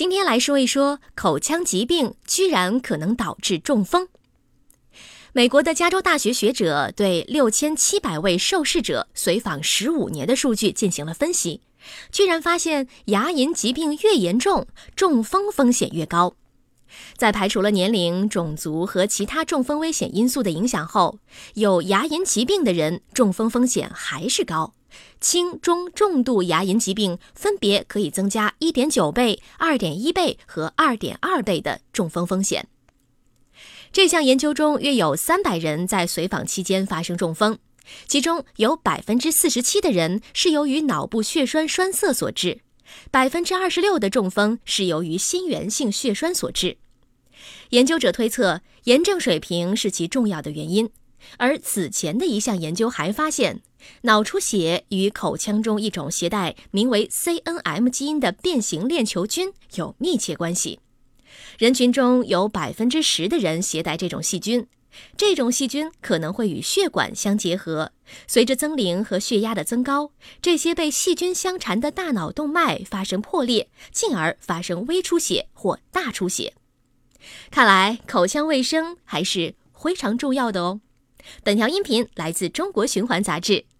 今天来说一说口腔疾病居然可能导致中风。美国的加州大学学者对六千七百位受试者随访十五年的数据进行了分析，居然发现牙龈疾病越严重，中风风险越高。在排除了年龄、种族和其他中风危险因素的影响后，有牙龈疾病的人中风风险还是高。轻、中、重度牙龈疾病分别可以增加1.9倍、2.1倍和2.2倍的中风风险。这项研究中，约有300人在随访期间发生中风，其中有47%的人是由于脑部血栓栓塞所致，26%的中风是由于心源性血栓所致。研究者推测，炎症水平是其重要的原因。而此前的一项研究还发现，脑出血与口腔中一种携带名为 CNM 基因的变形链球菌有密切关系。人群中有百分之十的人携带这种细菌，这种细菌可能会与血管相结合。随着增龄和血压的增高，这些被细菌相缠的大脑动脉发生破裂，进而发生微出血或大出血。看来口腔卫生还是非常重要的哦。本条音频来自《中国循环》杂志。